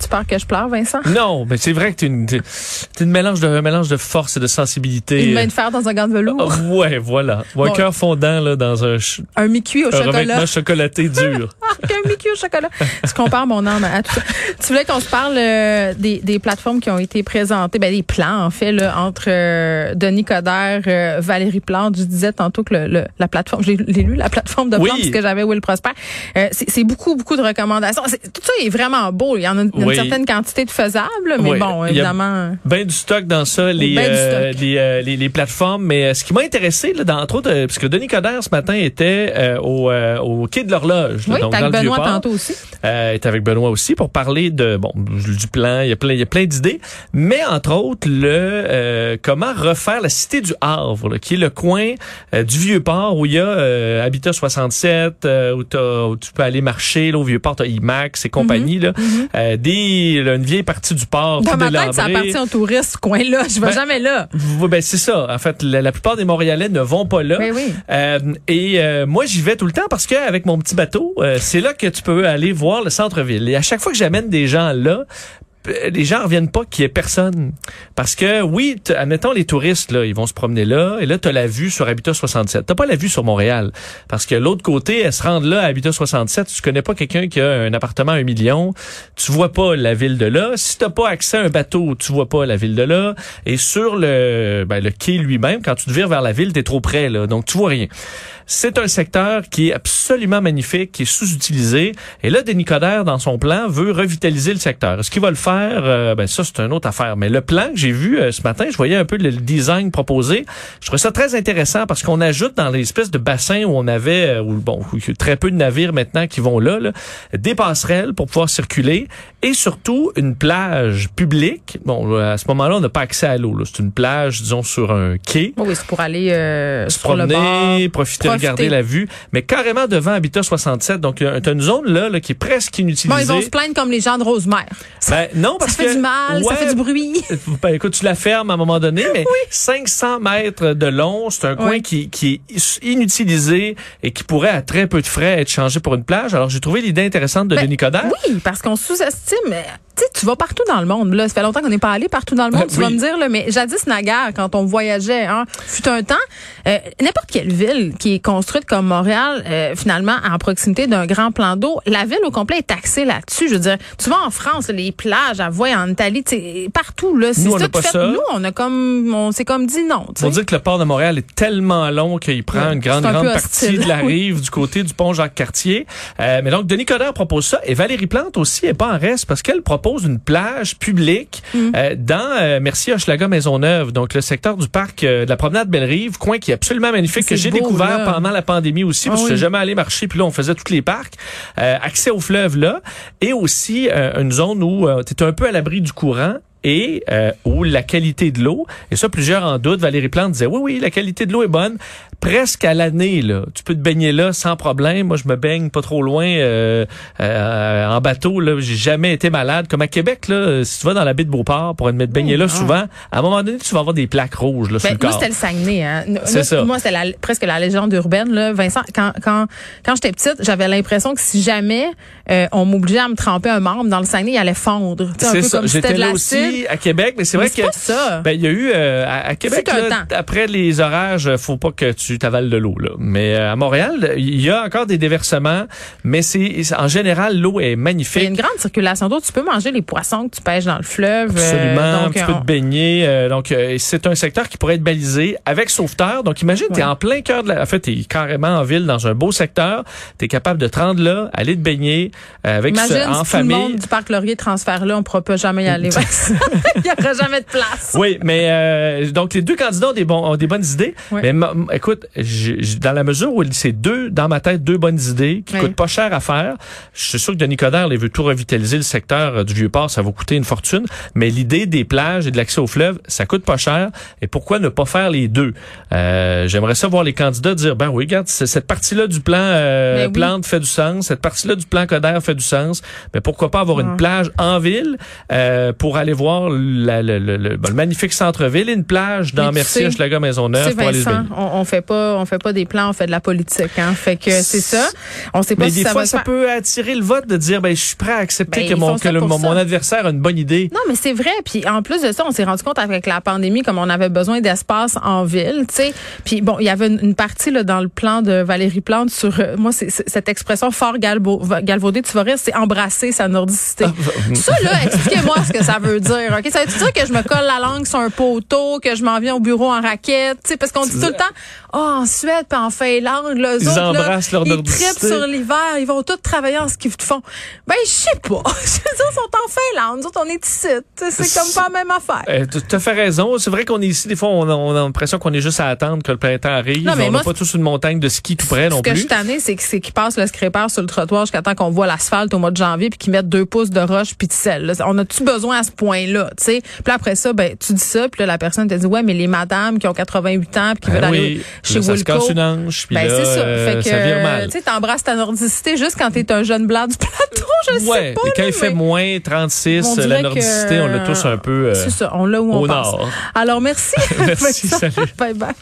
Tu peur que je pleure, Vincent? Non, mais c'est vrai que tu es une, mélange de, un mélange de force et de sensibilité. Une main de fer dans un gant de velours. Ah, ouais, voilà. Ou un Bon. cœur fondant là, dans un, ch- Un mi-cuit au un chocolat. chocolaté dur. Ah, un mi-cuit au chocolat. Tu compares mon âme à tout ça. Tu voulais qu'on se parle euh, des, des plateformes qui ont été présentées, ben, des plans, en fait, là, entre euh, Denis Coderre, euh, Valérie Plante. Je disais tantôt que le, le- la plateforme, j'ai l'ai lu, la plateforme de Oui. Plante, parce que j'avais Will Prosper. Euh, c'est c'est beaucoup, beaucoup de recommandations. C'est- Tout ça est vraiment beau. Il y en a une, une Oui. certaine quantité de faisables, mais Oui. bon, évidemment. Ben du stock dans ça, les, Ben euh, les, euh, les, les plateformes. Mais euh, ce qui m'a intéressé, là, dans, entre autres, euh, parce que Denis Coderre ce matin était euh, au, euh, au quai de l'horloge. là, Oui, donc dans avec le Benoît tantôt aussi. euh, est avec Benoît aussi pour parler de bon du plan. Il y a plein, il y a plein d'idées, mais entre autres le euh, comment refaire la cité du Havre, là, qui est le coin du vieux port où il y a euh, Habitat 67, euh, où, où tu peux aller marcher là, au vieux port, t'as IMAX et compagnie là, Euh, des une vieille partie du port Dans ma tête, ça appartient aux touristes, ce coin-là. Je vais Ben, jamais là. Ben c'est ça. En fait, la, la plupart des Montréalais ne vont pas là. Ben oui. Euh, et euh, moi, j'y vais tout le temps parce qu'avec mon petit bateau, euh, c'est là que tu peux aller voir le centre-ville. Et à chaque fois que j'amène des gens là, les gens reviennent pas qu'il y ait personne. Parce que, oui, admettons, les touristes, là, ils vont se promener là, et là, tu la vue sur Habitat 67. T'as pas la vue sur Montréal. Parce que l'autre côté, elles se rendent là, à Habitat 67, tu connais pas quelqu'un qui a un appartement à un million, tu vois pas la ville de là. Si t'as pas accès à un bateau, tu vois pas la ville de là. Et sur le, ben, le quai lui-même, quand tu te vires vers la ville, t'es trop près, là. Donc, tu vois rien. C'est un secteur qui est absolument magnifique, qui est sous-utilisé. Et là, Denis Coderre, dans son plan, veut revitaliser le secteur. Est-ce qu'il va le faire? Euh, ben ça, c'est une autre affaire. Mais le plan que j'ai vu euh, ce matin, je voyais un peu le design proposé. Je trouvais ça très intéressant parce qu'on ajoute dans l'espèce de bassin où on avait, euh, où, bon, où il y a très peu de navires maintenant qui vont là, là, des passerelles pour pouvoir circuler et surtout une plage publique. Bon, à ce moment-là, on n'a pas accès à l'eau. C'est une plage, disons, sur un quai Oui, c'est pour aller euh, se sur le promener, bord. profiter, profiter. regarder la vue, mais carrément devant Habitat 67. Donc, tu as une zone là, là qui est presque inutilisée. Bon, ils vont se plaindre comme les gens de Rosemère. Ben, non, Ça parce fait que, du mal, ça fait du bruit. Ben, écoute, tu la fermes à un moment donné, mais 500 mètres de long, c'est un coin Oui. qui, qui est inutilisé et qui pourrait, à très peu de frais, être changé pour une plage. Alors, j'ai trouvé l'idée intéressante de Ben, Denis Coderre. Oui, parce qu'on sous-estime. mais, Tu sais, tu vas partout dans le monde. Là, ça fait longtemps qu'on n'est pas allé partout dans le monde. Euh, tu vas oui. me dire, là, mais jadis naguère, quand on voyageait, hein, fut un temps, euh, n'importe quelle ville qui est construite comme Montréal, euh, finalement, en proximité d'un grand plan d'eau, la ville au complet est taxée là-dessus. Je veux dire, tu vas en France, les plages, à Voie, en Italie, partout là. C'est Nous, on ça pas fait- ça. Nous, on a comme, on s'est comme dit non. tu Faut sais. dire que le port de Montréal est tellement long qu'il prend Ouais, une grande, un grande partie de la rive du côté du pont Jacques-Cartier. Euh, mais donc, Denis Coderre propose ça et Valérie Plante aussi est pas en reste parce qu'elle propose une plage publique Mm. euh, dans euh, Merci Hochelaga Maisonneuve, donc le secteur du parc euh, de la promenade Belle-Rive, coin qui est absolument magnifique que j'ai découvert là. pendant la pandémie aussi parce Ah que je oui. suis jamais allé marcher puis là on faisait tous les parcs. Euh, accès au fleuve là et aussi euh, une zone où tu un peu à l'abri du courant et euh, où la qualité de l'eau, et ça plusieurs en doutent, Valérie Plante disait oui, oui, la qualité de l'eau est bonne, presque à l'année, là. Tu peux te baigner là sans problème. Moi, je me baigne pas trop loin euh, euh, en bateau, là. J'ai jamais été malade. Comme à Québec, là, si tu vas dans la baie de Beauport pour te baigner là souvent, à un moment donné, tu vas avoir des plaques rouges là, sur Ben, le nous, corps. c'était le Saguenay. Hein. Nous- C'est nous, ça. Moi, c'est la- presque la légende urbaine. Là. Vincent, quand, quand, quand j'étais petite, j'avais l'impression que si jamais euh, on m'obligeait à me tremper un membre dans le Saguenay, il allait fondre. Un C'est peu ça. comme J'étais de là aussi à Québec, mais c'est Mais vrai c'est que ben il y a eu euh, à, à Québec là, après les orages, faut pas que tu t'avales de l'eau. Mais euh, à Montréal, il y a encore des déversements, mais c'est en général l'eau est Il y a magnifique. une grande circulation d'eau. Tu peux manger les poissons que tu pêches dans le fleuve. euh, Absolument, donc, tu peux on- te baigner. euh, donc, euh, c'est un secteur qui pourrait être balisé avec sauveteur. Donc, imagine, tu es Ouais. en plein cœur de la... En fait, tu es carrément en ville, dans un beau secteur. Tu es capable de te rendre là, aller te baigner euh, avec Imagine ce- si en tout le famille. monde du parc Laurier transfère là, on pourra pas jamais y aller. Il y aura jamais de place. Oui, mais euh, donc les deux candidats ont des, bons, ont des bonnes idées. Ouais. Mais ma- m- écoute, dans la mesure où c'est deux, dans ma tête, deux bonnes idées qui Ouais. coûtent pas cher à faire, je suis sûr que Denis Coderre les veut tout revitaliser le secteur euh, du Vieux-Port, ça va coûter une fortune. Mais l'idée des plages et de l'accès au fleuve, ça coûte pas cher. Et pourquoi ne pas faire les deux? Euh, J'aimerais ça voir les candidats dire, ben oui, regarde, cette partie-là du plan euh, Ben oui. Plante fait du sens, cette partie-là du plan Coderre fait du sens. Mais pourquoi pas avoir une plage en ville euh, pour aller voir la- le, le- le- magnifique centre-ville et une plage dans Mercier, Hochelaga, Maisonneuve pour aller on, on fait pas, on fait pas des plans, on fait de la politique, hein. Fait que c'est ça. On sait pas Mais si des ça fois, va ça faire. peut attirer le vote de dire, ben, je suis prêt à accepter Ben, que, mon, que le- mon, adversaire a une bonne idée. Non, mais c'est vrai. Puis en plus de ça, on s'est rendu compte avec la pandémie comme on avait besoin d'espace en ville, tu sais. Puis bon, il y avait une, une partie là dans le plan de Valérie Plante sur euh, moi c'est c'est- cette expression fort galbo, galvaudée, tu vas rire, c'est embrasser sa nordicité. Ah, ça là, expliquez-moi ce que ça veut dire. OK, ça veut dire que je me colle la langue sur un poteau, que je m'en viens au bureau en raquette, tu sais? Parce qu'on dit tout le temps "Oh, en Suède puis en Finlande, là, eux Ils autres, là, embrassent leur ils trippent sur l'hiver, ils vont tous travailler en ski de fond." Ben je sais pas. Je veux dire, ils sont en Finlande, nous autres on est ici. C'est comme pas la même affaire. Euh, tu as fait raison. C'est vrai qu'on est ici, des fois, on a, on a l'impression qu'on est juste à attendre que le printemps arrive. Non, mais on n'a pas tous une montagne de ski tout près non Ce que je plus. tannée, c'est que- c'est qu'ils passent le scraper sur le trottoir jusqu'à temps qu'on voit l'asphalte au mois de janvier puis qu'ils mettent deux pouces de roche puis de sel. là. On a-tu besoin à ce point-là, tu sais? Puis après ça, ben, tu dis ça, puis là, la personne te dit, ouais, mais les madames qui ont 88 ans puis qui Ben veulent aller oui, chez là, ça se casse une hanche, puis Ben, là, ça. euh, fait que, ça vire mal. tu sais, t'embrasses ta nordicité juste quand t'es un jeune blanc du plateau, je sais Ouais, pas. et quand là, il fait moins 36, on la nordicité, que- on l'a tous un peu euh, ça, on l'a où on au pense. nord. Alors, merci. Merci, salut. Bye bye.